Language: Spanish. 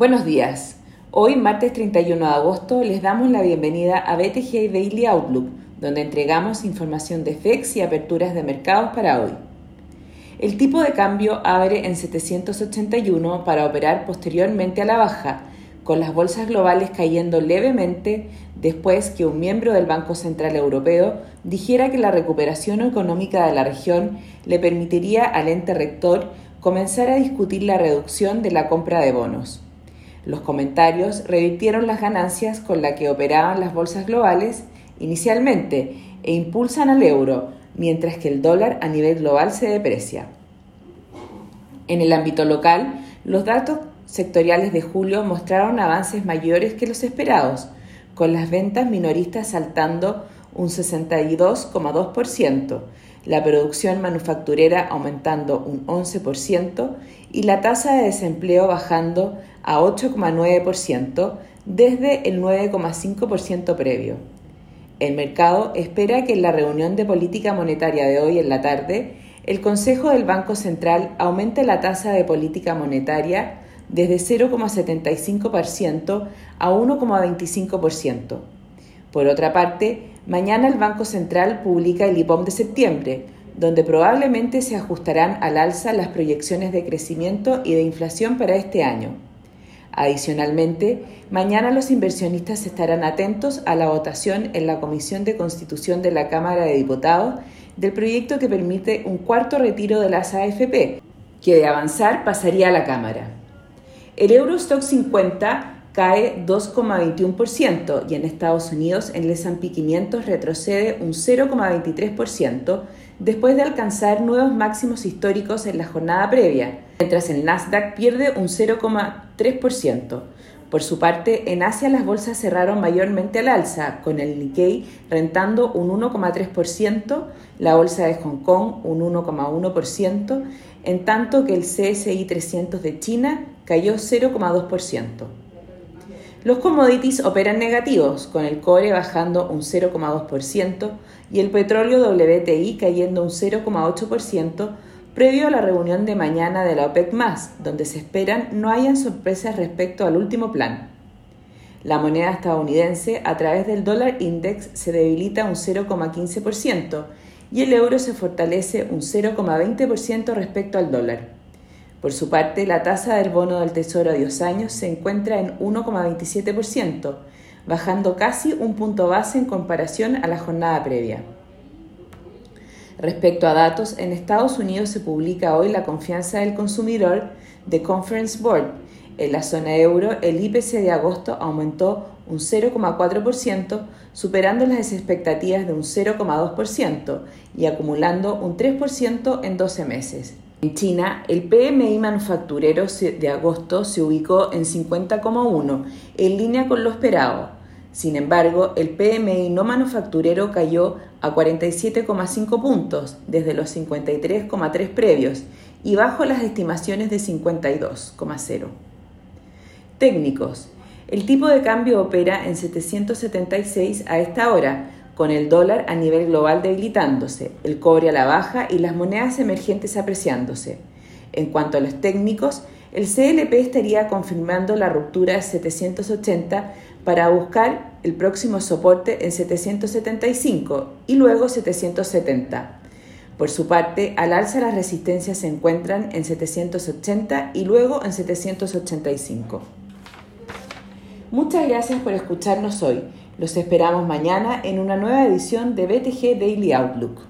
Buenos días. Hoy, martes 31 de agosto, les damos la bienvenida a BTG Daily Outlook, donde entregamos información de FEX y aperturas de mercados para hoy. El tipo de cambio abre en 781 para operar posteriormente a la baja, con las bolsas globales cayendo levemente después que un miembro del Banco Central Europeo dijera que la recuperación económica de la región le permitiría al ente rector comenzar a discutir la reducción de la compra de bonos. Los comentarios revirtieron las ganancias con las que operaban las bolsas globales inicialmente e impulsan al euro, mientras que el dólar a nivel global se deprecia. En el ámbito local, los datos sectoriales de julio mostraron avances mayores que los esperados, con las ventas minoristas saltando un 62,2%, la producción manufacturera aumentando un 11% y la tasa de desempleo bajando a 8,9% desde el 9,5% previo. El mercado espera que en la reunión de política monetaria de hoy en la tarde, el Consejo del Banco Central aumente la tasa de política monetaria desde 0,75% a 1,25%. Por otra parte, mañana el Banco Central publica el IPOM de septiembre, donde probablemente se ajustarán al alza las proyecciones de crecimiento y de inflación para este año. Adicionalmente, mañana los inversionistas estarán atentos a la votación en la Comisión de Constitución de la Cámara de Diputados del proyecto que permite un cuarto retiro de las AFP, que de avanzar pasaría a la Cámara. El Eurostock 50 cae 2,21% y en Estados Unidos el S&P 500 retrocede un 0,23% después de alcanzar nuevos máximos históricos en la jornada previa, mientras el Nasdaq pierde un 0,3%. Por su parte, en Asia las bolsas cerraron mayormente al alza, con el Nikkei rentando un 1,3%, la bolsa de Hong Kong un 1,1%, en tanto que el CSI 300 de China cayó 0,2%. Los commodities operan negativos, con el cobre bajando un 0,2% y el petróleo WTI cayendo un 0,8% previo a la reunión de mañana de la OPEC, donde se esperan no hayan sorpresas respecto al último plan. La moneda estadounidense a través del dólar index se debilita un 0,15% y el euro se fortalece un 0,20% respecto al dólar. Por su parte, la tasa del bono del Tesoro a 10 años se encuentra en 1,27%, bajando casi un punto base en comparación a la jornada previa. Respecto a datos, en Estados Unidos se publica hoy la confianza del consumidor de Conference Board. En la zona euro, el IPC de agosto aumentó un 0,4%, superando las expectativas de un 0,2% y acumulando un 3% en 12 meses. En China, el PMI manufacturero de agosto se ubicó en 50,1, en línea con lo esperado. Sin embargo, el PMI no manufacturero cayó a 47,5 puntos desde los 53,3 previos y bajo las estimaciones de 52,0. Técnicos. El tipo de cambio opera en 776 a esta hora, con el dólar a nivel global debilitándose, el cobre a la baja y las monedas emergentes apreciándose. En cuanto a los técnicos, el CLP estaría confirmando la ruptura de 780 para buscar el próximo soporte en 775 y luego 770. Por su parte, al alza las resistencias se encuentran en 780 y luego en 785. Muchas gracias por escucharnos hoy. Los esperamos mañana en una nueva edición de BTG Daily Outlook.